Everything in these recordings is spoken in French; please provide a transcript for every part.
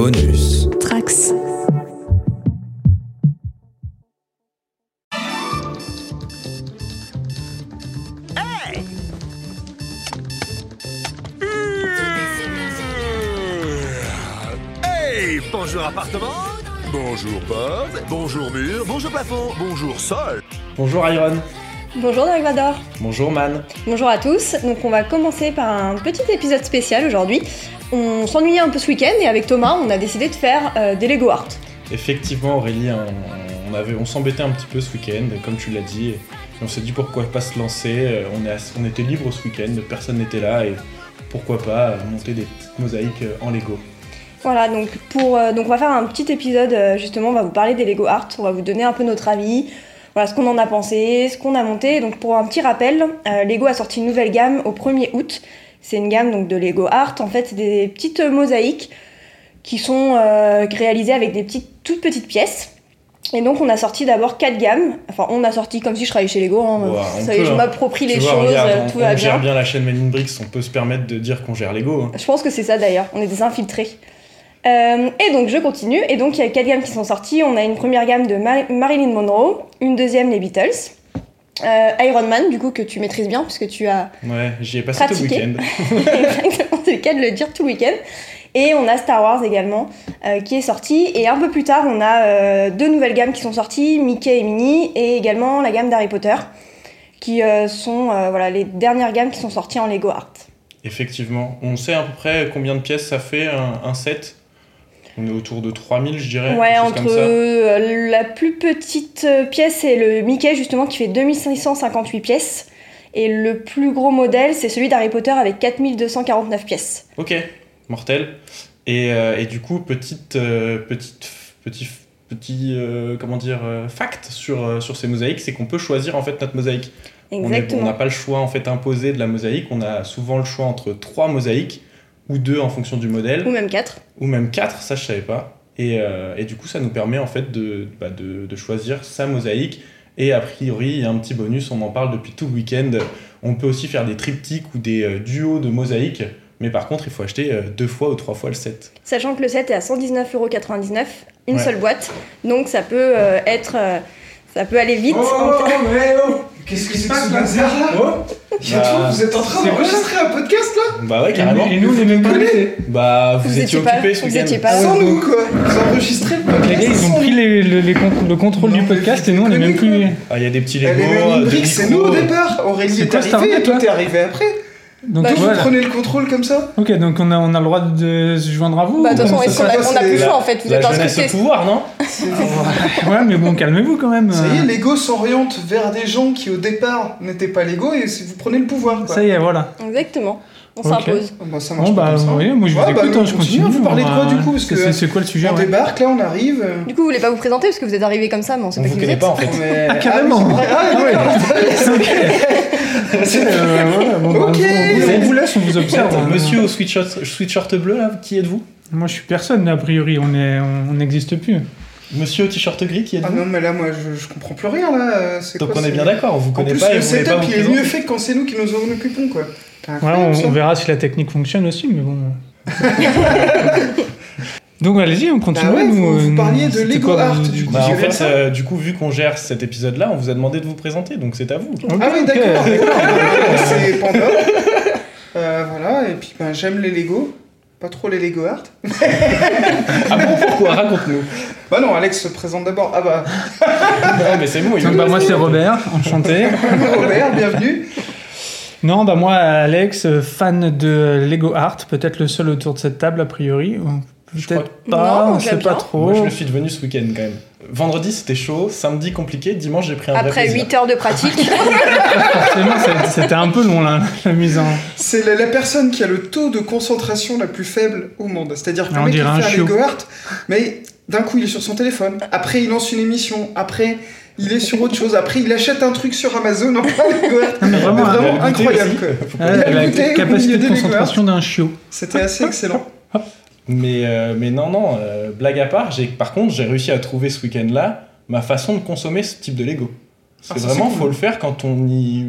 Bonus. Trax. Hey Bonjour appartement Bonjour porte Bonjour mur Bonjour plafond Bonjour sol Bonjour Iron. Bonjour Dark Vador. Bonjour Man. Bonjour à tous. Donc on va commencer par un petit épisode spécial aujourd'hui. On s'ennuyait un peu ce week-end et avec Thomas on a décidé de faire euh, des Lego Art. Effectivement Aurélie, on, on avait, on s'embêtait un petit peu ce week-end, comme tu l'as dit. Et on s'est dit pourquoi pas se lancer. euh, On, est, ass- on était libre ce week-end, personne n'était là et pourquoi pas monter des petites mosaïques euh, en Lego. Voilà donc pour euh, donc on va faire un petit épisode euh, justement on va vous parler des Lego Art. On va vous donner un peu notre avis. Voilà ce qu'on en a pensé, ce qu'on a monté. Donc pour un petit rappel, euh, Lego a sorti une nouvelle gamme au 1er août. C'est une gamme donc de Lego Art. En fait c'est des petites mosaïques qui sont euh, réalisées avec des petites toutes petites pièces. Et donc on a sorti d'abord quatre gammes. Enfin on a sorti comme si je travaillais chez Lego. hein. Ça est, je hein. m'approprie les vois, choses, regarde, euh, on, tout on va gère bien. bien la chaîne Men in Bricks, on peut se permettre de dire qu'on gère Lego. hein. Je pense que c'est ça d'ailleurs, on est des infiltrés. Euh, et donc je continue, et donc il y a quatre gammes qui sont sorties. On a une première gamme de Mar- Marilyn Monroe, une deuxième les Beatles, euh, Iron Man du coup que tu maîtrises bien puisque tu as Ouais, j'y ai passé tout le Pratiqué. week-end. exactement c'est le cas de le dire tout le week-end. Et on a Star Wars également euh, qui est sorti. Et un peu plus tard, on a euh, deux nouvelles gammes qui sont sorties, Mickey et Minnie, et également la gamme d'Harry Potter, qui euh, sont voilà, les dernières gammes qui sont sorties en Lego Art. Effectivement. On sait à peu près combien de pièces ça fait un, un set On est autour de 3000 je dirais. Ouais, entre euh, la plus petite euh, pièce c'est le Mickey justement qui fait 2558 pièces. Et le plus gros modèle c'est celui d'Harry Potter avec 4249 pièces. Ok, mortel. Et, euh, et du coup, petite, euh, petite, petit, petit euh, comment dire, fact sur, sur ces mosaïques, c'est qu'on peut choisir en fait notre mosaïque. On est- On Exactement. n'a pas le choix en fait imposé de la mosaïque, on a souvent le choix entre trois mosaïques ou deux en fonction du modèle, Ou même 4. ou même quatre, ça je savais pas. Et, euh, et du coup, ça nous permet en fait de, bah, de, de choisir sa mosaïque. Et a priori, il y a un petit bonus, on en parle depuis tout le week-end. On peut aussi faire des triptyques ou des euh, duos de mosaïques. Mais par contre, il faut acheter euh, deux fois ou trois fois le set. Sachant que le set est à 119,99€, une Ouais. seule boîte. Donc ça peut euh, être. euh, ça peut aller vite. Oh, en- mais oh Qu'est-ce qui se passe là Oh Bah, Vous êtes en train c'est d'enregistrer un podcast Bah ouais, carrément. et nous, on est même pas invités. Bah, vous, Vous étiez occupés ce vous week-end. étiez pas- Sans nous quoi Vous enregistrez le Donc podcast les gars, ils ont pris le, les con- le contrôle Non, du podcast et nous, on est même plus. Ah, il y a des petits Lego, euh, c'est micros. nous au départ Aurélie est arrivée et toi t'es arrivé après Donc Bah, Vous voilà. prenez le contrôle comme ça Ok, donc on a, on a le droit de se joindre à vous Bah, de toute ou façon, se a, on a plus le choix en fait Vous La êtes inscriptés. pouvoir, non Ouais, mais bon, calmez-vous quand même. Ça y est, l'ego s'oriente vers des gens qui au départ n'étaient pas l'ego et si vous prenez le pouvoir quoi. Ça y est, voilà. Exactement. On s'impose. Ah, bah, ça marche Bon, pas bah, comme ça. oui, moi je vous Ouais, bah, écoute, hein, je on continue. Vous parlez de quoi du coup Parce C'est- que c'est- C'est quoi le sujet on ouais débarque, là on arrive. Du coup, vous voulez pas vous présenter parce que vous êtes arrivé comme ça, mais on sait On pas vous qui vous connaît êtes. pas en fait. mais- Ah, carrément. oui, c'est vrai. Ah, Ah ouais. bah, on, vous- laisse, on vous observe. hein. Monsieur au sweatshirt, bleu, là, qui êtes-vous? Moi je suis personne, a priori, on est- n'existe plus. Monsieur au t-shirt gris, qui Ah êtes-vous non, mais là moi je, je comprends plus rien là. c'est Donc quoi, on est bien d'accord, on vous En connaît plus, pas et le vous pas setup vous il est mieux fait quand c'est nous qui nous en occupons quoi. Ouais, on, verra si la technique fonctionne aussi, mais bon. Donc allez-y, on continue. Bah ouais, nous, vous- euh, vous nous- parliez de Lego quoi, Art, du coup. Bah, en fait, ça. euh, du coup, vu qu'on gère cet épisode-là, on vous a demandé de vous présenter, donc c'est à vous. Ah oui, d'accord. d'accord. c'est Panda. Euh, voilà, et puis ben, j'aime les Lego. Pas trop les Lego Art. Ah bon, pourquoi? Raconte-nous. Bah non, Alex se présente d'abord. Ah bah, Non, mais c'est bon, il Donc, bah, moi c'est Robert, enchanté. Robert, bienvenue. Non, bah moi Alex, euh, fan de Lego Art, peut-être le seul autour de cette table a priori. ou Je crois Peut-être pas, Non, on sait pas trop. Moi, je le suis devenu ce week-end quand même. Vendredi, c'était chaud. Samedi, compliqué. Dimanche, j'ai pris un Après plaisir. 8 heures de pratique. Forcément, c'était un peu long là, la mise en. C'est la, la personne qui a le taux de concentration la plus faible au monde. C'est-à-dire que le mec il fait un. Lego Art, mais d'un coup il est sur son téléphone. Après il lance une émission. Après il est sur autre chose. Après il achète un truc sur Amazon en mais vraiment, Mais incroyable aussi. quoi. Ouais, Il a la capacité de concentration d'un chiot. C'était assez excellent. Mais, euh, mais non, non, euh, blague à part, j'ai, par contre, j'ai réussi à trouver ce week-end-là ma façon de consommer ce type de Lego. C'est Ah, vraiment, cool. faut le faire quand on y.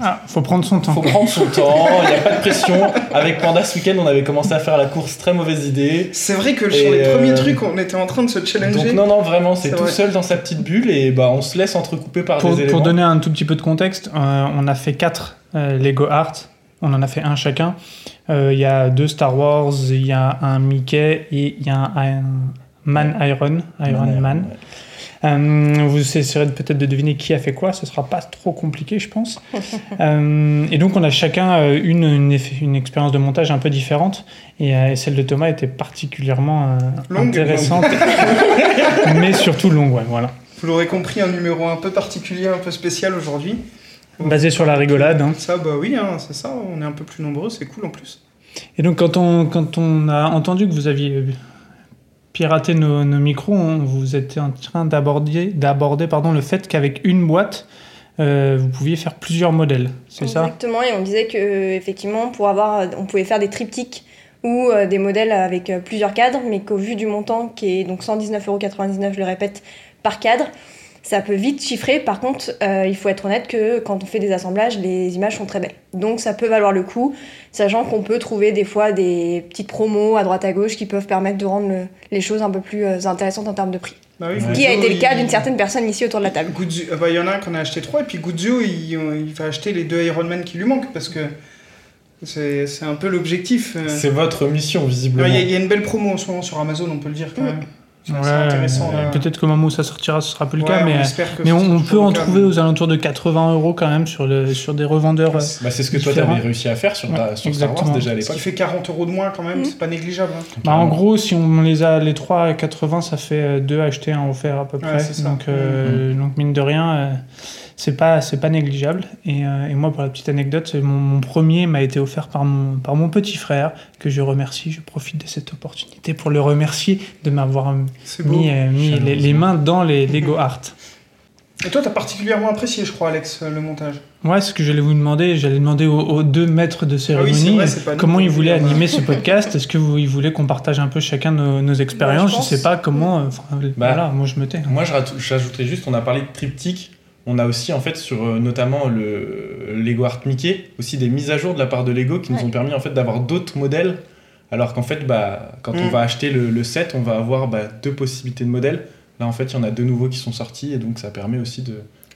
Ah, faut prendre son temps. Faut prendre son temps, il n'y a pas de pression. Avec Panda ce week-end, on avait commencé à faire la course, très mauvaise idée. C'est vrai que Et, sur les euh, premiers trucs, on était en train de se challenger. Donc, non, non, vraiment, c'est tout vrai. seul dans sa petite bulle et bah, on se laisse entrecouper par Pour, des éléments. pour donner un tout petit peu de contexte, euh, on a fait quatre euh, Lego Art. On en a fait un chacun. Euh, Il y a deux Star Wars, il y a un Mickey et il y a un, un Man Iron, Iron Man. ouais. Euh, vous essayerez de- peut-être de deviner qui a fait quoi, ce sera pas trop compliqué, je pense. Euh, et donc, on a chacun euh, une, une, expérience de montage un peu différente. Et euh, celle de Thomas était particulièrement euh, Longue. intéressante, mais surtout longue, ouais, voilà. Vous l'aurez compris, un numéro un peu particulier, un peu spécial aujourd'hui. Basé sur la rigolade. hein. Ça, bah oui, hein, c'est ça, on est un peu plus nombreux, c'est cool en plus. Et donc, quand on, quand on a entendu que vous aviez piraté nos, nos micros, vous étiez en train d'aborder, pardon, le fait qu'avec une boîte, euh, vous pouviez faire plusieurs modèles. C'est ça? Exactement, et on disait que effectivement, pour avoir, on pouvait faire des triptyques ou euh, des modèles avec euh, plusieurs cadres, mais qu'au vu du montant qui est donc 119,99€, je le répète, par cadre, ça peut vite chiffrer. Par contre, euh, il faut être honnête que quand on fait des assemblages, les images sont très belles. Donc ça peut valoir le coup, sachant qu'on peut trouver des fois des petites promos à droite à gauche qui peuvent permettre de rendre le- les choses un peu plus euh, intéressantes en termes de prix. Bah oui, qui a été le cas il- d'une certaine personne ici autour de la table. Guzzo- ah bah, il y en a un qu'on a acheté trois, et puis Guzzo, il, il va acheter les deux Iron Man qui lui manquent, parce que c'est c'est un peu l'objectif. euh. C'est votre mission, visiblement. Il y, a- il y a une belle promo en ce moment sur Amazon, on peut le dire quand Mm. même. Ouais, intéressant. euh. Peut-être qu'au moment où ça sortira, ce sera plus le Ouais, cas, mais, on que mais ce peut en le cas, trouver mais- aux alentours de 80 euros quand même sur, le, sur des revendeurs. Bah, c'est ce que toi, Différent. t'avais réussi à faire sur, ta, Ouais, sur Star Wars exactement. déjà à Ce l'époque. qui fait 40 euros de moins quand même, Mm. c'est pas négligeable. hein. Bah, en gros, si on les a les 3 à 80, ça fait euh, 2 achetés, un offert à peu près. donc, euh, donc, mine de rien, euh, c'est pas, c'est pas négligeable. Et, euh, et moi, pour la petite anecdote, mon, mon premier m'a été offert par mon, par mon petit frère, que je remercie. Je profite de cette opportunité pour le remercier de m'avoir mis, euh, mis les, les mains dans les Lego Art. Et toi, t'as particulièrement apprécié, je crois, Alex, le montage. Ouais, ce que j'allais vous demander, j'allais demander aux, aux deux maîtres de Ah oui, cérémonie vrai, nous comment ils voulaient euh, animer ce podcast. Est-ce que vous, ils voulaient qu'on partage un peu chacun nos, nos expériences Bah, je Je pense. sais pas comment. euh, Bah, voilà, moi je me tais. Moi, je j'ajouterais juste, on a parlé de triptyque. On a aussi, en fait, sur euh, notamment le Lego Art Mickey, aussi des mises à jour de la part de Lego qui nous ont permis en fait d'avoir d'autres modèles. Alors qu'en fait, bah, quand on Mm. va acheter le, le set, on va avoir bah, deux possibilités de modèles. Là, en fait, il y en a deux nouveaux qui sont sortis et donc ça permet aussi de.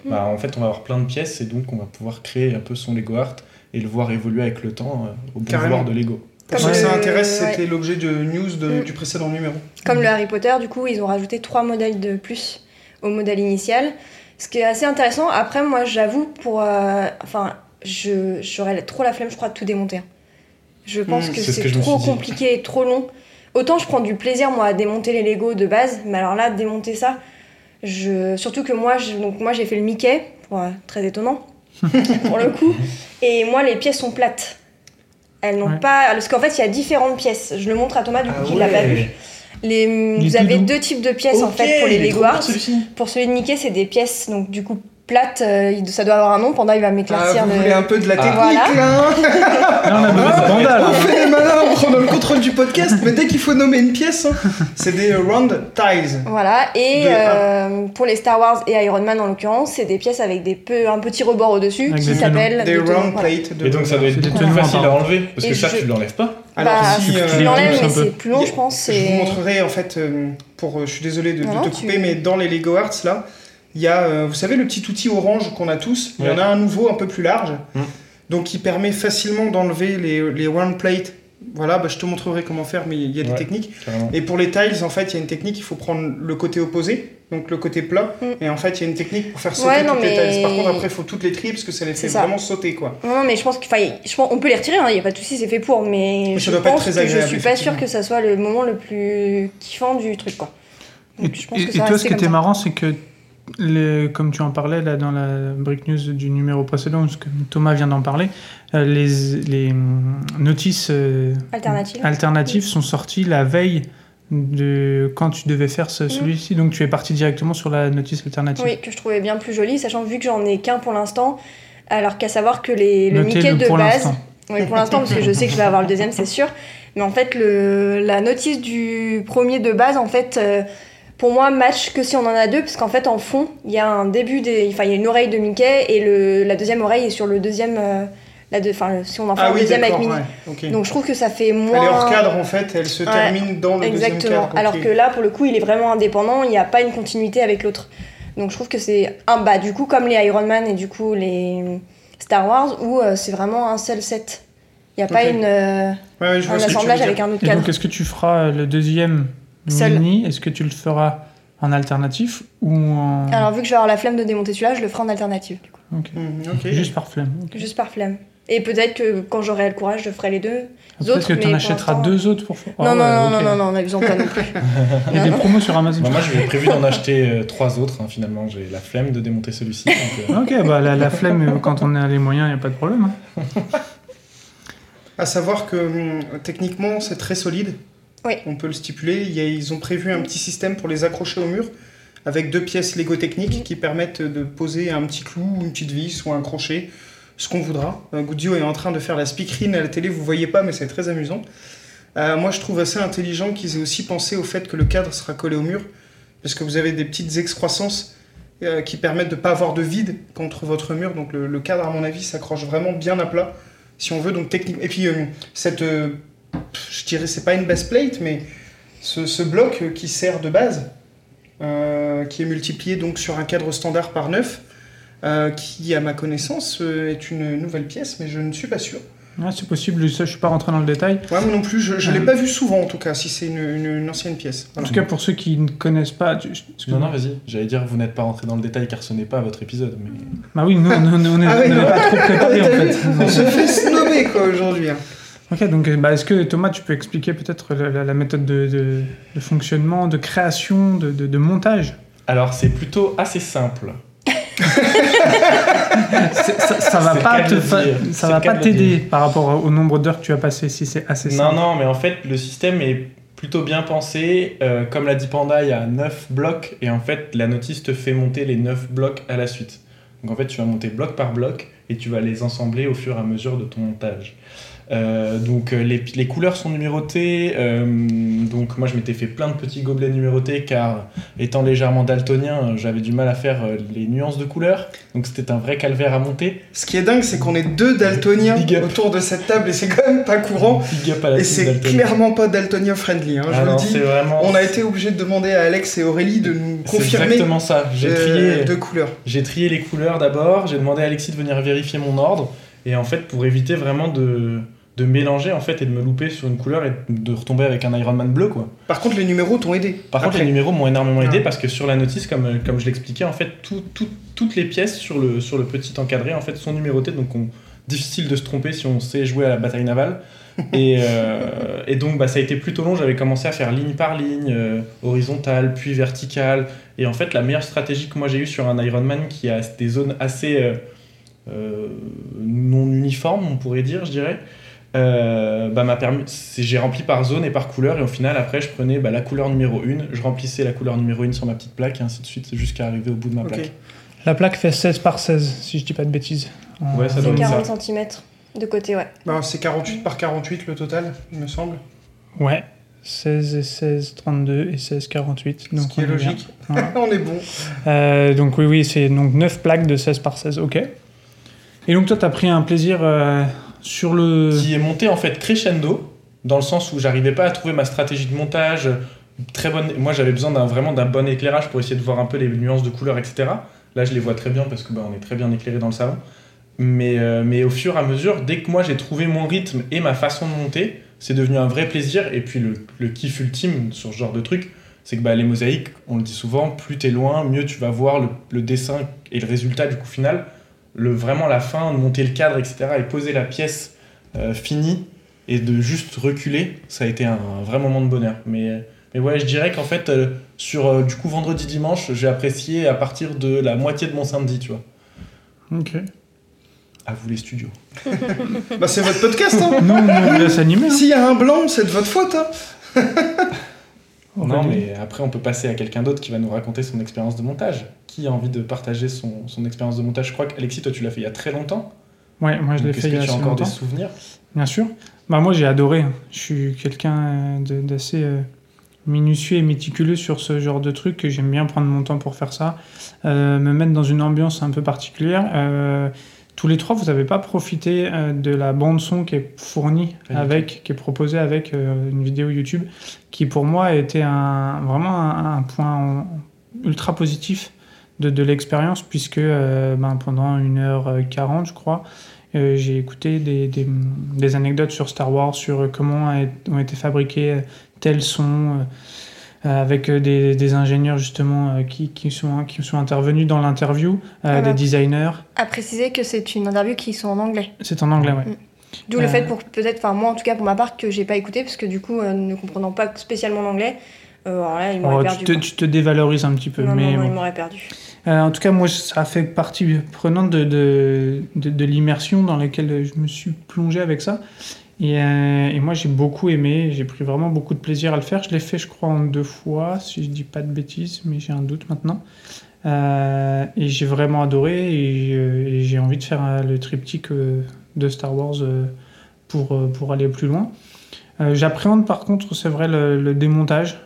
Bah, en fait, on va avoir plein de pièces et donc on va pouvoir créer un peu son Lego Art et le voir évoluer avec le temps euh, au bon vouloir de Lego. Pour ceux que ça intéresse, ouais. c'était l'objet de news de- Mm. du précédent numéro. Comme le Harry Potter, du coup, ils ont rajouté trois modèles de plus au modèle initial. Ce qui est assez intéressant. Après, moi, j'avoue, pour. euh, enfin, je, j'aurais trop la flemme, je crois, de tout démonter. Je pense Mm, que c'est ce trop compliqué et trop long. Autant je prends du plaisir, moi, à démonter les Lego de base, mais alors là, démonter ça, je... surtout que moi, je- donc, moi j'ai fait le Mickey, ouais, très étonnant, pour le coup. Et moi, les pièces sont plates. Elles n'ont Ouais. pas. Parce qu'en fait, il y a différentes pièces. Je le montre à Thomas, du coup, Ah qui l'a pas ouais. vu. Les, Les vous avez deux types de pièces en fait pour les Lego trop Art. cool, celui-ci. Pour celui de Mickey, c'est des pièces donc du coup plates. euh, ça doit avoir un nom. Panda, il va Ah, m'éclaircir vous le. voulez un peu de la Ah. technique là hein Là, on panda, là. Fait les malins, on prend le contrôle du podcast, mais dès qu'il faut nommer une pièce, hein, c'est des round ties. Voilà. Et De- euh, pour les Star Wars et Iron Man en l'occurrence, c'est des pièces avec des peu, un petit rebord au-dessus Avec qui s'appelle Des round voilà. plates. De... Et donc ça doit être plus facile à enlever parce Et que ça, je- tu l'enlèves pas. Alors, bah, si, euh, tu l'enlèves, mais c'est plus long, je pense. Je vous montrerai en fait, euh, pour, euh, je suis désolé de, de Non, te non, couper, tu- mais dans les Lego Arts là, il y a, vous savez, le petit outil orange qu'on a tous. Il y en a un nouveau, un peu plus large, Mm. donc qui permet facilement d'enlever les, les round plates. Voilà, bah, je te montrerai comment faire, mais il y a des Ouais. techniques. Carrément. Et pour les tiles, en fait, il y a une technique, il faut prendre le côté opposé, donc le côté plat, Mm. et en fait, il y a une technique pour faire sauter Ouais, non, toutes les tiles. Par contre, après, il faut toutes les trier parce que ça les fait ça. vraiment sauter, quoi. Non, non, mais je pense qu'il enfin, je pense, on peut les retirer, il n'y a pas de souci, c'est fait pour, mais Mais ça je doit pas être pense très que agréable, je suis pas sûre effectivement. que ça soit le moment le plus kiffant du truc, quoi. Et, Donc, je pense et- que ça toi, ce qui était ça. marrant, c'est que, les- comme tu en parlais là dans la break news du numéro précédent, parce que Thomas vient d'en parler, euh, les, les hum, notices euh, Alternative. alternatives sont sorties la veille de quand tu devais faire ce- celui-ci. Donc tu es parti directement sur la notice alternative. Oui, que je trouvais bien plus joli, sachant vu que j'en ai qu'un pour l'instant, alors qu'à savoir que les, le Notez-le Mickey de pour base. Oui, pour l'instant, parce que je sais que je vais avoir le deuxième, c'est sûr. Mais en fait, le, la notice du premier de base, en fait, euh, pour moi, match que si on en a deux, parce qu'en fait, en fond, il y a un début des. Enfin, il y a une oreille de Mickey et le, la deuxième oreille est sur le deuxième. euh, la deux, enfin, si on en fait Ah un oui, deuxième avec d'accord. Minnie. ouais. Donc je trouve que ça fait moins. Elle est hors cadre en fait, elle se Ouais, termine dans le deuxième Exactement. cadre. ok. Alors que là, pour le coup, il est vraiment indépendant, il n'y a pas une continuité avec l'autre. Donc je trouve que c'est un bas, du coup, comme les Iron Man et du coup les Star Wars, où euh, c'est vraiment un seul set. Il n'y a pas une, euh, Ouais, ouais, je vois un assemblage avec un autre Et cadre. donc, est-ce que tu feras le deuxième Seul. mini Est-ce que tu le feras en alternatif ou en. Alors vu que je vais avoir la flemme de démonter celui-là, je le ferai en alternative, du coup. Ok. Juste par flemme. Juste par flemme. Et peut-être que quand j'aurai le courage, je ferai les deux Peut-être autres. que tu en achèteras deux autres pour. Non, Ah non, ouais, non, non, non, non, n'abusons pas non plus. Il y a des promos sur Amazon. Bah, moi, j'ai prévu d'en acheter euh, trois autres. hein, finalement, j'ai la flemme de démonter celui-ci. donc, euh, Ok, bah la, la flemme, euh, quand on a les moyens, il n'y a pas de problème. hein. À savoir que hum, techniquement, c'est très solide. Oui. On peut le stipuler. Ils ont prévu un petit système pour les accrocher au mur avec deux pièces Lego techniques qui permettent de poser un petit clou, une petite vis ou un crochet, ce qu'on voudra. Euh, Goudio est en train de faire la speakerine à la télé, vous voyez pas, mais c'est très amusant. Euh, moi, je trouve assez intelligent qu'ils aient aussi pensé au fait que le cadre sera collé au mur, parce que vous avez des petites excroissances euh, qui permettent de ne pas avoir de vide contre votre mur. Donc le, le cadre, à mon avis, s'accroche vraiment bien à plat, si on veut. Donc technique. Et puis euh, cette, je dirais, c'est pas une base plate, mais ce, ce bloc euh, qui sert de base, euh, qui est multiplié donc sur un cadre standard par 9, euh, qui, à ma connaissance, euh, est une nouvelle pièce, mais je ne suis pas sûr. Ouais, c'est possible, ça, je suis pas rentré dans le détail. Ouais, moi non plus, je ne l'ai Mhm. pas vu souvent en tout cas, si c'est une, une- une ancienne pièce. En Voilà. tout cas, pour ceux qui ne connaissent pas. tu- Non, non, vas-y. J'allais dire, vous n'êtes pas rentré dans le détail car ce n'est pas votre épisode. Mais... Bah oui, nous, on on- on est- Ah oui, pas trop préparé en vu fait. On se fait snobber quoi aujourd'hui. hein. Ok, donc euh, bah, est-ce que Thomas, tu peux expliquer peut-être la, la- la méthode de, de- de fonctionnement, de création, de, montage? Alors, c'est plutôt assez simple. Ça, ça va pas te fa- ça va t'aider par rapport au nombre d'heures que tu as passé si c'est assez Non, simple. non, mais en fait, le système est plutôt bien pensé. Euh, comme l'a dit Panda, il y a 9 blocs et en fait, la notice te fait monter les 9 blocs à la suite. Donc en fait, tu vas monter bloc par bloc et tu vas les ensembler au fur et à mesure de ton montage. Euh, donc euh, les, les couleurs sont numérotées. euh, donc moi, je m'étais fait plein de petits gobelets numérotés car étant légèrement daltonien, j'avais du mal à faire les nuances de couleurs. Donc c'était un vrai calvaire à monter. Ce qui est dingue, c'est qu'on est deux daltoniens autour de cette table et c'est quand même pas courant. Big up à la Et c'est clairement pas daltonien friendly, hein, je Ah vous non, le c'est dis. vraiment. On a été obligé de demander à Alex et Aurélie de nous C'est confirmer exactement ça. J'ai trié. deux couleurs. J'ai trié les couleurs d'abord, j'ai demandé à Alexis de venir vérifier mon ordre, et en fait, pour éviter vraiment de, de mélanger en fait et de me louper sur une couleur et de retomber avec un Iron Man bleu quoi. Par contre, les numéros t'ont aidé. Par contre, les numéros m'ont énormément aidé Ouais. parce que sur la notice, comme, comme je l'expliquais, en fait, tout- tout- toutes les pièces sur le, sur le petit encadré en fait sont numérotées, donc on, difficile de se tromper si on sait jouer à la bataille navale. et, euh, et donc, bah, ça a été plutôt long. J'avais commencé à faire ligne par ligne, euh, horizontale, puis verticale. Et en fait, la meilleure stratégie que moi j'ai eue sur un Ironman qui a des zones assez euh, euh, non uniformes, on pourrait dire, je dirais, euh, bah, m'a permis. J'ai rempli par zone et par couleur. Et au final, après, je prenais bah, la couleur numéro 1, je remplissais la couleur numéro 1 sur ma petite plaque, et ainsi de suite, jusqu'à arriver au bout de ma plaque. La plaque fait 16 par 16, si je dis pas de bêtises. Ouais, ça C'est doit être 40 cm de côté, ouais. Bah, c'est 48 par 48 le total, il me semble. Ouais. 16 et 16, 32 et 16, 48. Ce Donc qui est logique. Voilà. On est bon. Euh, donc oui, oui, c'est donc 9 plaques de 16 par 16, ok. Et donc toi, tu as pris un plaisir euh, sur le... qui est monté en fait crescendo, dans le sens où j'arrivais pas à trouver ma stratégie de montage. Très bonne. Moi, j'avais besoin d'un, vraiment d'un bon éclairage pour essayer de voir un peu les nuances de couleurs, etc. Là, je les vois très bien parce que bah, on est très bien éclairé dans le salon. Mais, euh, mais au fur et à mesure, dès que moi j'ai trouvé mon rythme et ma façon de monter, c'est devenu un vrai plaisir. Et puis le, le kiff ultime sur ce genre de truc, c'est que bah, les mosaïques, on le dit souvent, plus t'es loin, mieux tu vas voir le, le dessin et le résultat du coup final. Le, vraiment la fin, de monter le cadre, etc. et poser la pièce euh, finie et de juste reculer, ça a été un, un vrai moment de bonheur. Mais, mais ouais, je dirais qu'en fait, euh, sur euh, du coup vendredi dimanche, j'ai apprécié à partir de la moitié de mon samedi, tu vois. Ok. À vous les studios. Bah, c'est votre podcast, hein. Nous, on vous laisse animer. S'il y a un blanc, c'est de votre faute, hein. Non, mais après, on peut passer à quelqu'un d'autre qui va nous raconter son expérience de montage. Qui a envie de partager son, son expérience de montage? Je crois qu'Alexis, toi, tu l'as fait il y a très longtemps. Ouais, moi je l'ai fait il y a as assez encore longtemps. des souvenirs? Bien sûr. Bah moi j'ai adoré. Je suis quelqu'un d'assez euh, minutieux et méticuleux sur ce genre de truc j'aime bien prendre mon temps pour faire ça, euh, me mettre dans une ambiance un peu particulière. Euh, tous les trois, vous n'avez pas profité euh, de la bande son qui est fournie du avec, qui est proposée avec euh, une vidéo YouTube, qui pour moi a été un, vraiment un, un point ultra positif de, de l'expérience, puisque euh, ben, pendant 1h40, je crois, j'ai écouté des, des- des anecdotes sur Star Wars, sur comment a- ont été fabriqués tels sons, avec euh, des, des ingénieurs justement euh, qui, qui, sont, qui sont intervenus dans l'interview, euh, Ah bah. des designers. À préciser que c'est une interview qui sont en anglais. C'est en anglais, ouais. D'où le Euh. fait pour peut-être, enfin moi en tout cas pour ma part que j'ai pas écouté parce que du coup euh, ne comprenant pas spécialement l'anglais, euh, là il m'aurait Oh, perdu. tu, te, quoi. tu te dévalorises un petit peu, non, mais non, non, bon. il m'aurait perdu. Euh, en tout cas, moi, ça a fait partie prenante de, de, de, de l'immersion dans laquelle je me suis plongé avec ça. Et, euh, et moi, j'ai beaucoup aimé, j'ai pris vraiment beaucoup de plaisir à le faire. Je l'ai fait, je crois, en deux fois, si je dis pas de bêtises, mais j'ai un doute maintenant. Euh, et j'ai vraiment adoré et, j'ai envie de faire euh, le triptyque de Star Wars pour, pour aller plus loin. J'appréhende par contre, c'est vrai, le, démontage,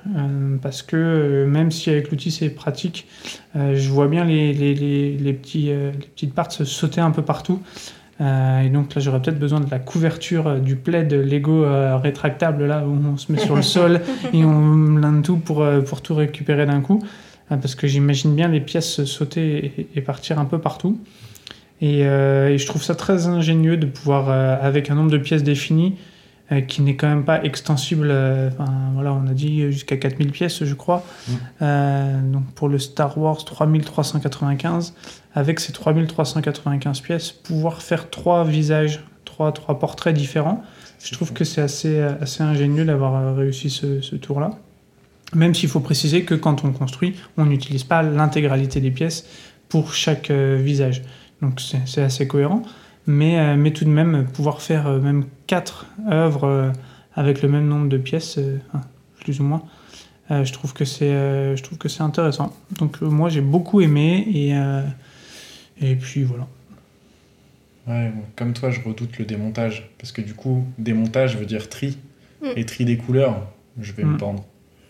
parce que même si avec l'outil c'est pratique, je vois bien les, les, les petites parts se sauter un peu partout. Euh, et donc là, j'aurais peut-être besoin de la couverture euh, du plaid Lego euh, rétractable, là où on se met sur le sol et on blinde tout pour, euh, pour tout récupérer d'un coup. Parce que j'imagine bien les pièces sauter et, et partir un peu partout. Et, euh, et je trouve ça très ingénieux de pouvoir, avec un nombre de pièces définies, euh, qui n'est quand même pas extensible. euh, Enfin, voilà, on a dit jusqu'à 4000 pièces, je crois. Mm. Euh, donc pour le Star Wars 3395, avec ces 3395 pièces, pouvoir faire trois visages, trois, trois portraits différents, je trouve que c'est assez, assez ingénieux d'avoir réussi ce, ce tour-là. Même s'il faut préciser que quand on construit, on n'utilise pas l'intégralité des pièces pour chaque visage. Donc c'est c'est assez cohérent. Mais, euh, mais tout de même, pouvoir faire euh, même quatre œuvres euh, avec le même nombre de pièces, euh, plus ou moins, euh, je trouve que c'est euh, je trouve que c'est intéressant. Donc euh, moi j'ai beaucoup aimé et, euh, et puis voilà. Ouais, comme toi, je redoute le démontage. Parce que du coup, démontage veut dire tri. Mm. Et tri des couleurs, je vais Mm. me pendre.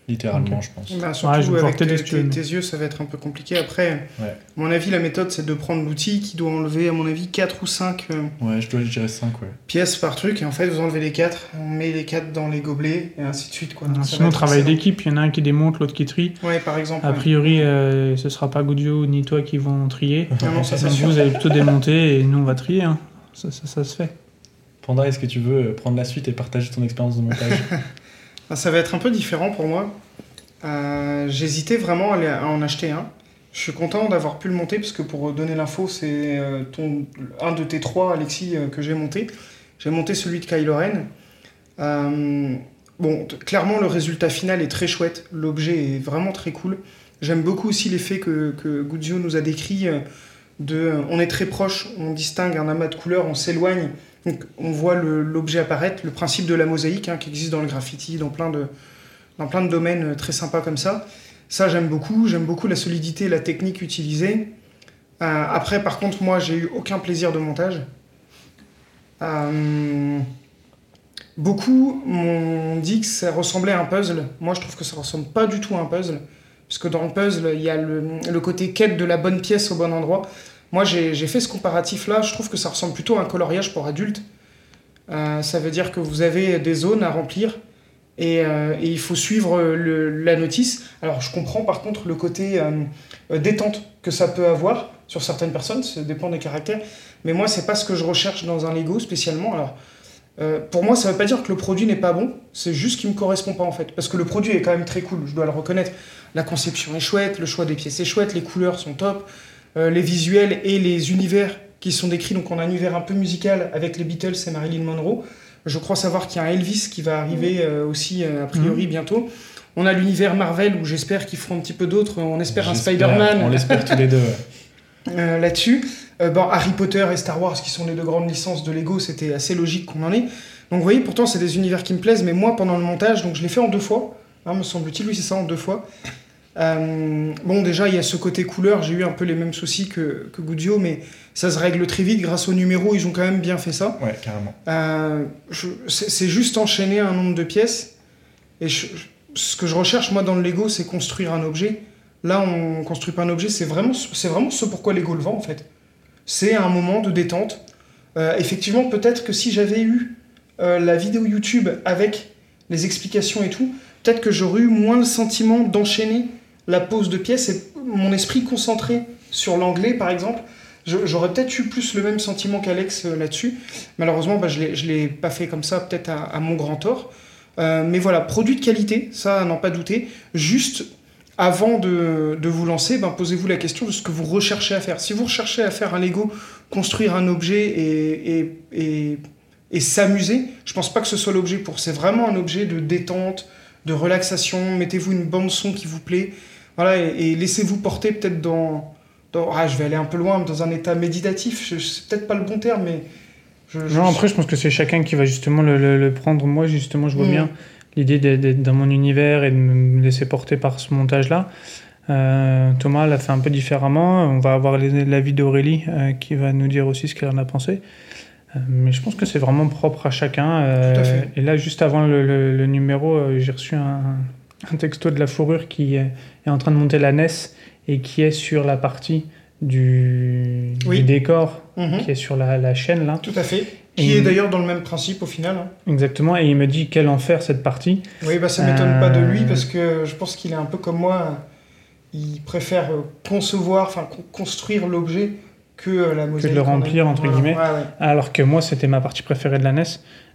Littéralement, je pense. Bah, Ouais, surtout je vais pouvoir avec tes, tes- yeux, ça va être un peu compliqué. Après, Ouais. à mon avis, la méthode, c'est de prendre l'outil qui doit enlever, à mon avis, 4 ou 5 Ouais, je dois gérer 5, ouais. pièces par truc. Et en fait, vous enlevez les 4, on met les 4 dans les gobelets, et ainsi de suite. Quoi. Donc, ça va Sinon travail d'équipe, il y en a un qui démonte, l'autre qui trie. Ouais, par exemple. A ouais. priori, euh, ce sera pas Goudio ni toi qui vont trier. Non, non, ça, sûr. vous allez plutôt démonter et nous on va trier. hein. Ça, ça, ça se fait. Panda, est-ce que tu veux euh, prendre la suite et partager ton expérience de montage? Ah, Ça va être un peu différent pour moi. Euh, J'hésitais vraiment à, en acheter un. Je suis content d'avoir pu le monter parce que pour donner l'info, c'est euh, un de tes trois, Alexis, euh, que j'ai monté. J'ai monté celui de Kylo Ren. Bon, clairement, le résultat final est très chouette. L'objet est vraiment très cool. J'aime beaucoup aussi l'effet que, que Guzio nous a décrit. on est très proche, on distingue un amas de couleurs, on s'éloigne, donc on voit l'objet apparaître. Le principe de la mosaïque hein, qui existe dans le graffiti, dans plein de, domaines euh, très sympas comme ça. Ça, j'aime beaucoup. J'aime beaucoup la solidité et la technique utilisée. Euh, après, par contre, moi, j'ai eu aucun plaisir de montage. Euh, beaucoup m'ont dit que ça ressemblait à un puzzle. Moi, je trouve que ça ressemble pas du tout à un puzzle. Parce que dans le puzzle, il y a le côté quête de la bonne pièce au bon endroit. Moi, j'ai fait ce comparatif-là. Je trouve que ça ressemble plutôt à un coloriage pour adultes. Euh, ça veut dire que vous avez des zones à remplir et, euh, il faut suivre la notice. Alors, je comprends par contre le côté euh, détente que ça peut avoir sur certaines personnes, ça dépend des caractères. Mais moi, c'est pas ce que je recherche dans un Lego spécialement. Alors, pour moi, ça veut pas dire que le produit n'est pas bon, c'est juste qu'il me correspond pas en fait. Parce que le produit est quand même très cool, je dois le reconnaître. La conception est chouette, le choix des pièces est chouette, les couleurs sont top, les visuels et les univers qui sont décrits. Donc, on a un univers un peu musical avec les Beatles et Marilyn Monroe. Je crois savoir qu'il y a un Elvis qui va arriver euh, aussi, euh, a priori, bientôt. On a l'univers Marvel où j'espère qu'ils feront un petit peu d'autres. On espère un Spider-Man. On l'espère tous les deux. euh, là-dessus. Euh, bon, Harry Potter et Star Wars, qui sont les deux grandes licences de Lego, c'était assez logique qu'on en ait. Donc vous voyez, pourtant, c'est des univers qui me plaisent, mais moi, pendant le montage, donc je l'ai fait en deux fois, hein, me semble-t-il, oui, c'est ça, en deux fois. Euh, bon, déjà, il y a ce côté couleur, j'ai eu un peu les mêmes soucis que, que Goudio, mais ça se règle très vite grâce aux numéros, ils ont quand même bien fait ça. Ouais, carrément. Euh, c'est juste enchaîner un nombre de pièces. Et je- ce que je recherche moi dans le Lego, c'est construire un objet. Là, on construit pas un objet, c'est vraiment, vraiment ce pourquoi Lego le vend en fait. C'est un moment de détente. Euh, effectivement, peut-être que si j'avais eu la vidéo YouTube avec les explications et tout, peut-être que j'aurais eu moins le sentiment d'enchaîner la pose de pièces et mon esprit concentré sur l'anglais par exemple. J'aurais peut-être eu plus le même sentiment qu'Alex euh, là-dessus. Malheureusement, bah, je ne l'ai pas fait comme ça, peut-être à, mon grand tort. Euh, mais voilà, produit de qualité, ça, n'en pas douter. Juste, avant de, vous lancer, ben, posez-vous la question de ce que vous recherchez à faire. Si vous recherchez à faire un Lego, construire un objet et, et, et, et s'amuser, je pense pas que ce soit l'objet pour. C'est vraiment un objet de détente, de relaxation. Mettez-vous une bande son qui vous plaît. Voilà, et, et laissez-vous porter peut-être dans, dans- Ah, je vais aller un peu loin, dans un état méditatif. C'est peut-être pas le bon terme, mais. Je, je- Non, après, je pense que c'est chacun qui va justement le, le- le prendre. Moi, justement, je vois Mm. bien l'idée d'être dans mon univers et de me laisser porter par ce montage-là. Euh, Thomas l'a fait un peu différemment. On va avoir l'avis d'Aurélie euh, qui va nous dire aussi ce qu'elle en a pensé. Euh, mais je pense que c'est vraiment propre à chacun. Tout à fait. Et là, juste avant le, numéro, j'ai reçu un, un texto de la fourrure qui est, en train de monter la NES et qui est sur la partie du, Oui. du décor, Mhm. qui est sur la, la chaîne là. Tout à fait. Qui est d'ailleurs dans le même principe au final. hein. Exactement, et il me dit quel en faire cette partie. Oui, bah ça m'étonne pas de lui Euh. parce que je pense qu'il est un peu comme moi. Il préfère concevoir, enfin con- construire l'objet que euh, la mosaïque. le en elle- remplir, entre guillemets. ouais, ouais. Alors que moi, c'était ma partie préférée de la NES.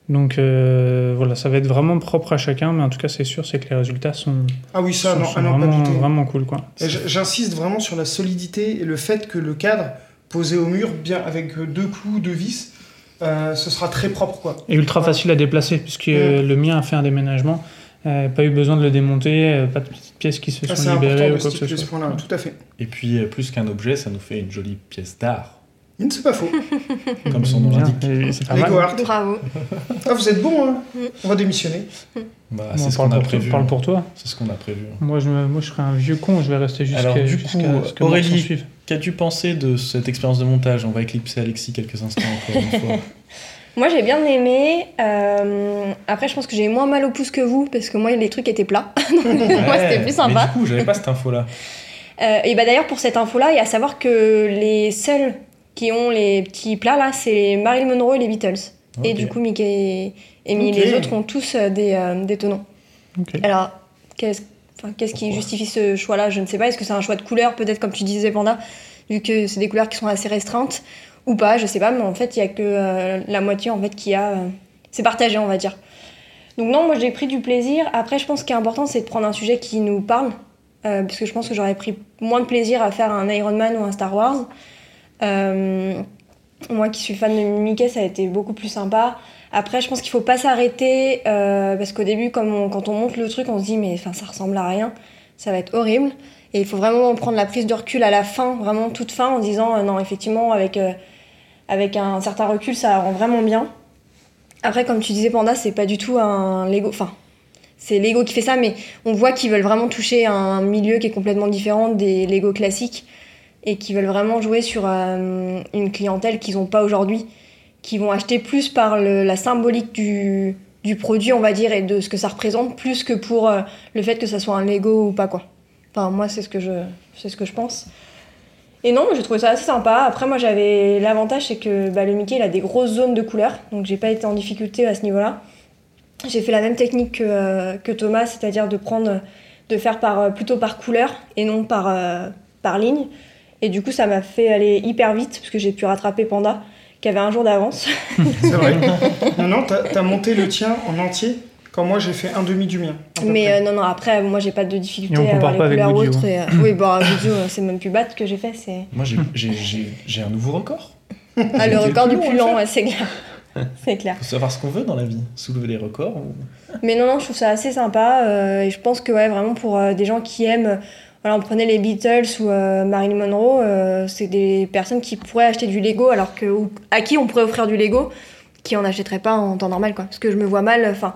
Donc euh, voilà, ça va être vraiment propre à chacun, mais en tout cas, c'est sûr, c'est que les résultats sont, Ah oui, ça, sont- non, sont ah non, vraiment, vraiment cool. Quoi. J'insiste vraiment sur la solidité et le fait que le cadre posé au mur, bien avec euh, deux clous, deux vis, euh, ce sera très propre quoi. Et ultra Ouais. facile à déplacer, puisque euh, le mien a fait un déménagement. euh, pas eu besoin de le démonter, euh, pas de petites pièces qui se Ah, sont libérées ou quoi que ce soit. tout à fait. Et puis, plus qu'un objet, ça nous fait une jolie pièce d'art, C'est pas faux. comme son nom l'indique. et. Bravo. Ah, vous êtes bon, hein. On va démissionner. Bah, c'est ce parle, qu'on a pour, prévu. parle pour toi. C'est ce qu'on a prévu. Moi je, me- moi, je serais un vieux con, je vais rester jusqu'à ce que Aurélie- suive. Qu'as-tu pensé de cette expérience de montage? On va éclipser Alexis quelques instants encore une fois. Moi j'ai bien aimé. Euh, après je pense que j'ai moins mal au pouce que vous parce que moi les trucs étaient plats. Moi, c'était plus sympa. Mais du coup, j'avais pas cette info-là. Euh, et bah d'ailleurs pour cette info là, il y a à savoir que les seuls qui ont les petits plats là, c'est Marilyn Monroe et les Beatles. Et du coup Mickey et Minnie les autres ont tous euh, des, euh, des tenons. Alors qu'est-ce enfin, qui justifie ce choix là Je ne sais pas. Est-ce que c'est un choix de couleur peut-être comme tu disais Panda, vu que c'est des couleurs qui sont assez restreintes ou pas Je sais pas. Mais en fait il y a que euh, la moitié en fait qui a. euh, c'est partagé on va dire. Donc non, moi j'ai pris du plaisir. Après, je pense ce qui est important, c'est de prendre un sujet qui nous parle. Parce que je pense que j'aurais pris moins de plaisir à faire un Iron Man ou un Star Wars. Euh, moi qui suis fan de Mickey, ça a été beaucoup plus sympa. Après, je pense qu'il faut pas s'arrêter euh, parce qu'au début, quand on monte le truc, on se dit mais enfin ça ressemble à rien, ça va être horrible. Et il faut vraiment prendre la prise de recul à la fin, vraiment toute fin, en disant euh, non effectivement avec avec un certain recul, ça rend vraiment bien. Après, comme tu disais, Panda, c'est pas du tout un Lego. Enfin, c'est Lego qui fait ça, mais on voit qu'ils veulent vraiment toucher un milieu qui est complètement différent des Lego classiques et qui veulent vraiment jouer sur euh, une clientèle qu'ils n'ont pas aujourd'hui, qui vont acheter plus par la symbolique du, du produit, on va dire, et de ce que ça représente, plus que pour euh, le fait que ça soit un Lego ou pas, quoi. Enfin, moi, c'est ce que je, ce que je pense. Et non, j'ai trouvé ça assez sympa. Après, moi, j'avais l'avantage, c'est que bah, le Mickey, il a des grosses zones de couleurs, donc j'ai pas été en difficulté à ce niveau-là. J'ai fait la même technique que, euh, que Thomas, c'est-à-dire de prendre, de faire par, plutôt par couleur et non par, par ligne. Et du coup, ça m'a fait aller hyper vite, parce que j'ai pu rattraper Panda, qui avait un jour d'avance. C'est vrai. non, non, t'as as monté le tien en entier quand moi j'ai fait un demi du mien. Mais euh, non, non, après, moi, j'ai pas de Et difficulté on à avoir pas les avec couleurs autres. et, euh, oui, bah, Goody, euh, c'est même plus bas que j'ai fait, c'est... Moi, j'ai- j'ai- j'ai j'ai un nouveau record. Ah, le record du long plus faire. ouais, c'est clair. c'est clair. Faut savoir ce qu'on veut dans la vie. Soulever les records. ou- Mais non, non, je trouve ça assez sympa. euh, et je pense que, ouais, vraiment, pour euh, des gens qui aiment. Voilà, on prenait les Beatles ou euh, Marilyn Monroe, euh, c'est des personnes qui pourraient acheter du Lego, alors que. ou à qui on pourrait offrir du Lego, qui en achèteraient pas en temps normal, quoi. Parce que je me vois mal. Enfin.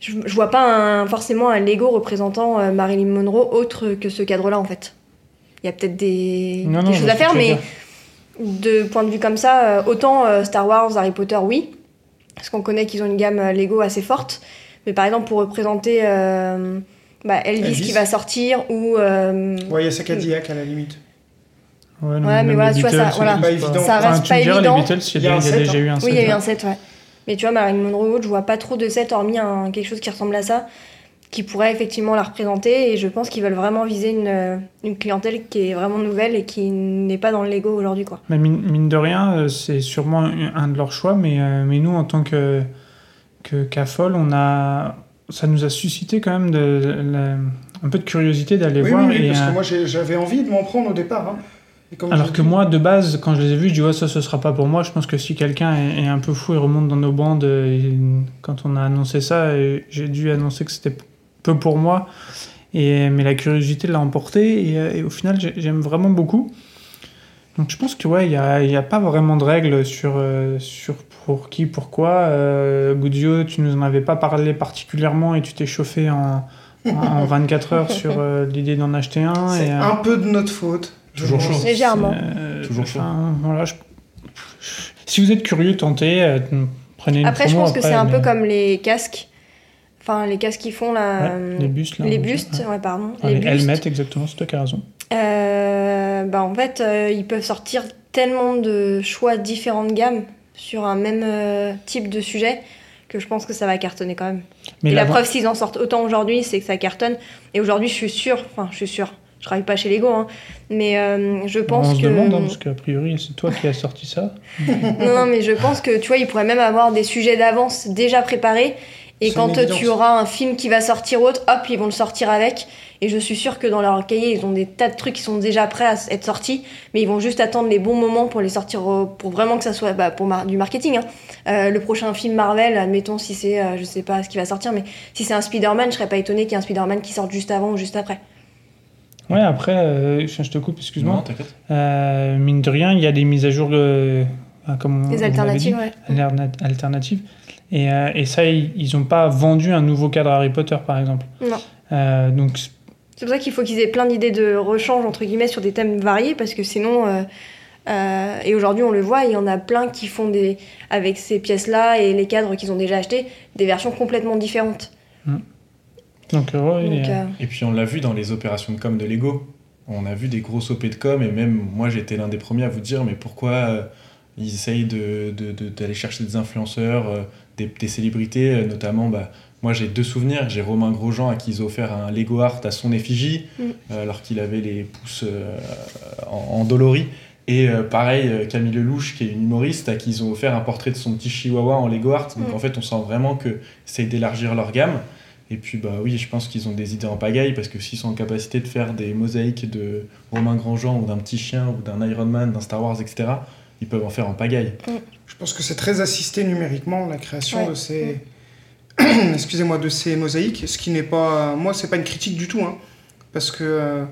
Je, je vois pas un- forcément un Lego représentant euh, Marilyn Monroe autre que ce cadre-là, en fait. Il y a peut-être des, Non, des non, je choses à faire, mais de point de vue comme ça, autant Star Wars, Harry Potter, oui, parce qu'on connaît qu'ils ont une gamme Lego assez forte, Mais par exemple, pour représenter bah, Elvis, Elvis. qui va sortir ou. euh, Ouais, il y a sa Cadillac à la limite. Ouais, non, Ouais, mais voilà, tu vois, ça- voilà. Pas évident. Ça Enfin, reste tu pas me diras, évident. les Beatles, il y Il y a il y déjà hein. eu un set. Oui, il y a eu un set, ouais. Mais tu vois, Marilyn Monroe, je vois pas trop de set hormis un, quelque chose qui ressemble à ça, qui pourrait effectivement la représenter. Et je pense qu'ils veulent vraiment viser une, euh, une clientèle qui est vraiment nouvelle et qui n'est pas dans le Lego aujourd'hui, quoi. Mais mine, de rien, euh, c'est sûrement un de leurs choix, mais, euh, mais nous, en tant que, que on a, ça nous a suscité quand même de, un peu de curiosité d'aller Oui, voir. oui, oui, et, parce euh, que moi j'avais envie de m'en prendre au départ. hein. Et comme alors que dit- moi, de base, quand je les ai vus, je dis ouais, ça, ce sera pas pour moi. Je pense que si quelqu'un est, est un peu fou et remonte dans nos bandes, euh, et quand on a annoncé ça, et j'ai dû annoncer que c'était peu pour moi. Et, mais la curiosité l'a emporté, et, euh, et au final, j'ai- j'aime vraiment beaucoup. Donc je pense que ouais, il n'y a, il y a pas vraiment de règles sur, euh, sur pour qui, pourquoi. Euh, Goudio, tu nous en avais pas parlé particulièrement et tu t'es chauffé en, en, en 24 heures sur euh, l'idée d'en acheter un. C'est et, euh, un peu de notre faute. je Toujours chaud. Légèrement. euh, Toujours chaud. enfin, voilà, je- Si vous êtes curieux, tentez. euh, prenez une Après, je pense que c'est un peu comme les casques. Enfin, les casques qu'ils font là. Ouais, euh, les bustes, là. les bustes, ouais. ouais, pardon. Enfin, les les bustes. helmets, exactement, c'est toi qui as raison. Euh, bah, en fait, euh, ils peuvent sortir tellement de choix différents de gamme sur un même euh, type de sujet que je pense que ça va cartonner quand même. Mais et la preuve, s'ils en sortent autant aujourd'hui, c'est que ça cartonne. Et aujourd'hui, je suis sûre, enfin, je suis sûre, je travaille pas chez Lego, hein, mais euh, je pense on se que. demande, hein, parce qu'a priori, c'est toi qui as sorti ça. Non, non, mais je pense que tu vois, ils pourraient même avoir des sujets d'avance déjà préparés. Et quand tu auras un film qui va sortir autre, hop, ils vont le sortir avec. Et je suis sûre que dans leur cahier, ils ont des tas de trucs qui sont déjà prêts à être sortis, mais ils vont juste attendre les bons moments pour les sortir, au- pour vraiment que ça soit bah, pour mar- du marketing. hein. Euh, le prochain film Marvel, admettons si c'est, euh, je sais pas ce qui va sortir, mais si c'est un Spider-Man, je serais pas étonnée qu'il y ait un Spider-Man qui sorte juste avant ou juste après. Ouais, après, euh, je je te coupe, Non, excuse-moi. t'inquiète. Euh, mine de rien, il y a des mises à jour, euh, ah, comme on- Les on l'avait alternatives, dit, ouais. alterna- alternatives. Et, euh, et ça, ils ils ont pas vendu un nouveau cadre Harry Potter, par exemple. Non. Euh, donc, C'est pour ça qu'il faut qu'ils aient plein d'idées de rechange, entre guillemets, sur des thèmes variés, parce que sinon. euh, euh, et aujourd'hui, on le voit, il y en a plein qui font des, avec ces pièces-là et les cadres qu'ils ont déjà achetés, des versions complètement différentes. donc, ouais, Donc, et, euh, Et puis on l'a vu dans les opérations de com de Lego. On a vu des grosses OP de com et même moi j'étais l'un des premiers à vous dire mais pourquoi euh, ils essayent de- de- de- d'aller chercher des influenceurs, euh, des, des célébrités, euh, notamment bah, moi j'ai deux souvenirs. J'ai Romain Grosjean à qui ils ont offert un Lego Art à son effigie Mm. euh, alors qu'il avait les pouces euh, en, en doloris. Et euh, pareil, euh, Camille Lelouch, qui est une humoriste, à qui ils ont offert un portrait de son petit chihuahua en Lego Art. Donc Mm. en fait, on sent vraiment que c'est d'élargir leur gamme. Et puis, bah oui, je pense qu'ils ont des idées en pagaille parce que s'ils sont en capacité de faire des mosaïques de Romain Grandjean ou d'un petit chien ou d'un Iron Man, d'un Star Wars, etc., ils peuvent en faire en pagaille. Je pense que c'est très assisté numériquement la création Ouais. de ces excusez-moi de ces mosaïques, ce qui n'est pas moi c'est pas une critique du tout hein, parce que euh,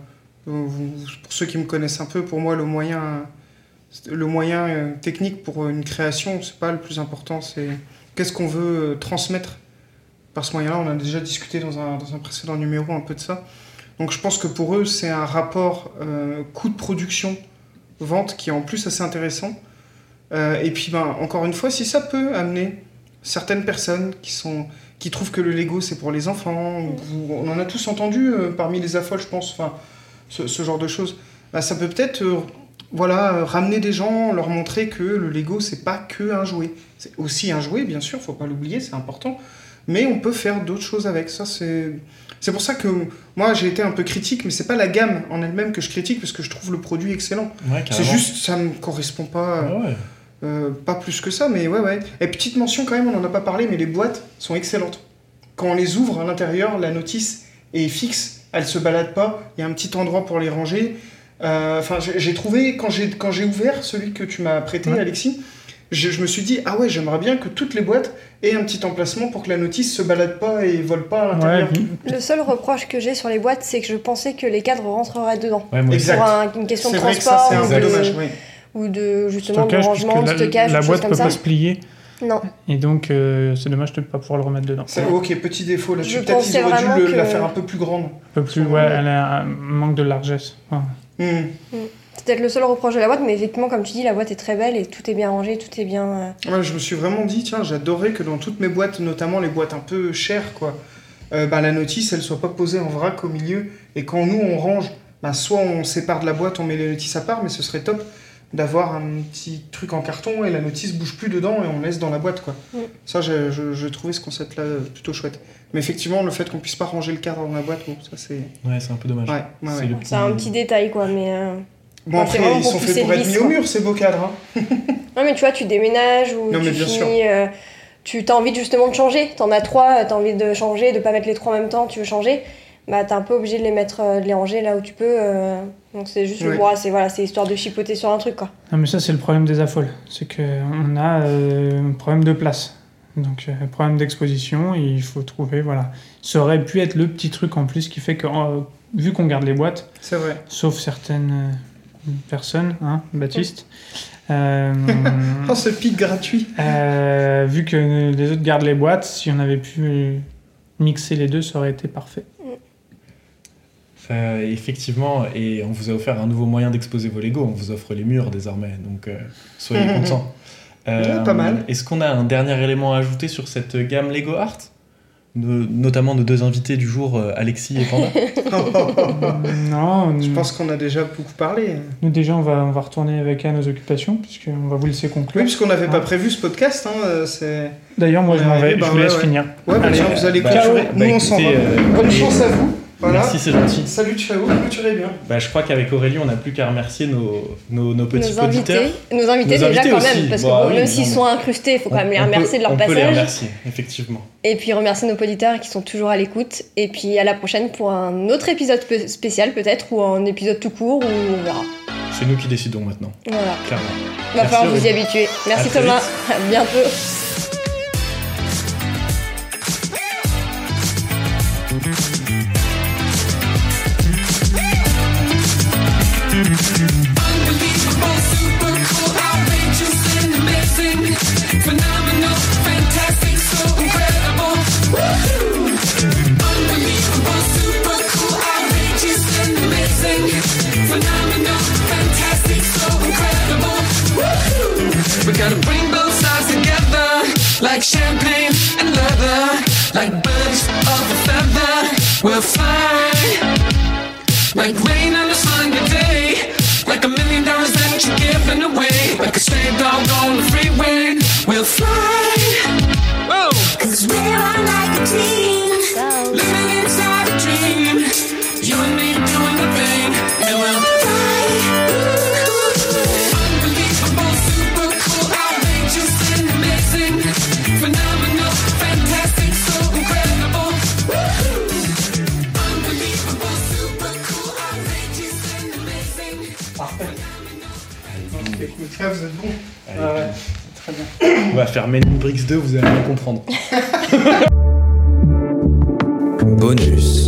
pour ceux qui me connaissent un peu pour moi le moyen le moyen euh, technique pour une création c'est pas le plus important c'est qu'est-ce qu'on veut euh, transmettre. Par ce moyen-là on a déjà discuté dans un, précédent numéro un peu de ça. Donc je pense que pour eux c'est un rapport euh, coût de production vente qui est en plus assez intéressant. Euh, et puis, ben, encore une fois, si ça peut amener certaines personnes qui, sont, qui trouvent que le Lego c'est pour les enfants, ou on en a tous entendu euh, parmi les affoles, je pense, enfin, ce, ce genre de choses, bah, ça peut peut-être euh, voilà, euh, ramener des gens, leur montrer que le Lego c'est pas que un jouet. C'est aussi un jouet, bien sûr, faut pas l'oublier, c'est important, mais on peut faire d'autres choses avec. Ça, c'est. C'est pour ça que moi j'ai été un peu critique, mais c'est pas la gamme en elle-même que je critique parce que je trouve le produit excellent. Ouais, C'est juste ça me correspond pas. ouais. Euh, pas plus que ça, mais ouais, ouais. Et petite mention quand même, on n'en a pas parlé, mais les boîtes sont excellentes. Quand on les ouvre à l'intérieur, la notice est fixe, elle se balade pas, il y a un petit endroit pour les ranger. Euh, Enfin, j'ai j'ai trouvé, quand j'ai quand j'ai ouvert celui que tu m'as prêté, Ouais. Alexis, je, je me suis dit, ah ouais, j'aimerais bien que toutes les boîtes aient un petit emplacement pour que la notice se balade pas et vole pas à l'intérieur. Le seul reproche que j'ai sur les boîtes, c'est que je pensais que les cadres rentreraient dedans. Ouais, moi aussi. Exact. Pour un- une question de C'est vrai que ça, transport c'est un peu dommage. oui. Ou de justement de stockage, rangement, de puisque la, stockage, la boîte choses peut comme pas ça. se plier. Non. Et donc, euh, c'est dommage de ne pas pouvoir le remettre dedans. C'est- Ok, petit défaut là-dessus. Je Peut-être qu'ils pensais auraient dû vraiment le- la que- faire un peu plus grande. Un peu plus, ouais, elle a un manque de largesse. Ouais. Hmm. C'est peut-être le seul reproche de la boîte, mais effectivement, comme tu dis, la boîte est très belle et tout est bien rangé, tout est bien. euh, Ouais, je me suis vraiment dit, tiens, j'adorais que dans toutes mes boîtes, notamment les boîtes un peu chères, quoi, euh, bah, la notice, elle soit pas posée en vrac au milieu. Et quand nous, on range, bah, soit on sépare de la boîte, on met les notices à part, mais ce serait top d'avoir un petit truc en carton et la notice bouge plus dedans et on laisse dans la boîte, quoi. Mm. Ça, je, je, je trouvais ce concept-là euh, plutôt chouette. Mais effectivement, le fait qu'on puisse pas ranger le cadre dans la boîte, bon, ça c'est... Ouais, c'est un peu dommage. Ouais, ouais, C'est ouais. le C'est un petit détail, quoi, mais. euh, Bon, après, ils sont faits pour être vis, mis au mur, ces beaux cadres. hein. Non, mais tu vois, tu déménages ou Non, mais tu sûr. finis. euh, tu as envie justement de changer. T'en as trois, t'as envie de changer, de pas mettre les trois en même temps, tu veux changer. Bah, t'es un peu obligé de les mettre, euh, de les ranger là où tu peux. euh, donc c'est juste, Ouais. bon, c'est voilà, c'est histoire de chipoter sur un truc, quoi. Non, mais ça, c'est le problème des affoles. C'est qu'on a euh, un problème de place. Donc, euh, problème d'exposition, et il faut trouver, voilà. Ça aurait pu être le petit truc en plus qui fait que, euh, vu qu'on garde les boîtes, C'est vrai. sauf certaines personnes, hein, Baptiste, euh, Oh, ce pic gratuit. euh, vu que les autres gardent les boîtes, si on avait pu mixer les deux, ça aurait été parfait. Euh, effectivement, et on vous a offert un nouveau moyen d'exposer vos Lego. On vous offre les murs désormais, donc euh, soyez contents. Euh, pas mal. Est-ce qu'on a un dernier élément à ajouter sur cette gamme Lego Art? No- Notamment nos deux invités du jour, euh, Alexis et Panda. non, Je pense qu'on a déjà beaucoup parlé. nous déjà, on va, on va retourner avec à nos occupations, puisqu'on va vous laisser Oui, conclure. puisqu'on n'avait pas Ah. prévu ce podcast. Hein, euh. D'ailleurs, moi, je m'en vais, je bah vous laisse ouais. finir. Ouais, bah Allez, tiens, vous allez bah, clôturer. bah, Nous, on s'en va. euh, Bonne chance à vous. Voilà. Merci, c'est gentil. Salut, ciao, clôturez bien? Bah, je crois qu'avec Aurélie, on n'a plus qu'à remercier nos, nos, nos petits nos invités, auditeurs. nos invités Nos déjà invités quand aussi. même, parce que Bah bon, oui, même s'ils sont incrustés, il faut quand même les On- remercier peut- de leur on peut les passage. remercier, effectivement. Et puis remercier nos auditeurs qui sont toujours à l'écoute. Et puis à la prochaine pour un autre épisode spécial peut-être, ou un épisode tout court, ou on verra. C'est nous qui décidons maintenant, Voilà. clairement. Va falloir vous y habituer. Merci À Thomas, à bientôt. Gotta bring both sides together, like champagne and leather, like birds of a feather. We'll fly. Like rain on a Sunday day. Like a million dollars that you're giving away. Like a stray dog on the freeway. We'll fly. Whoa! Cause we're on like a team. Écoutez, vous êtes bons. Allez, Ah ouais, très bien. On va faire Men in Bricks 2, vous allez bien comprendre. Bonus.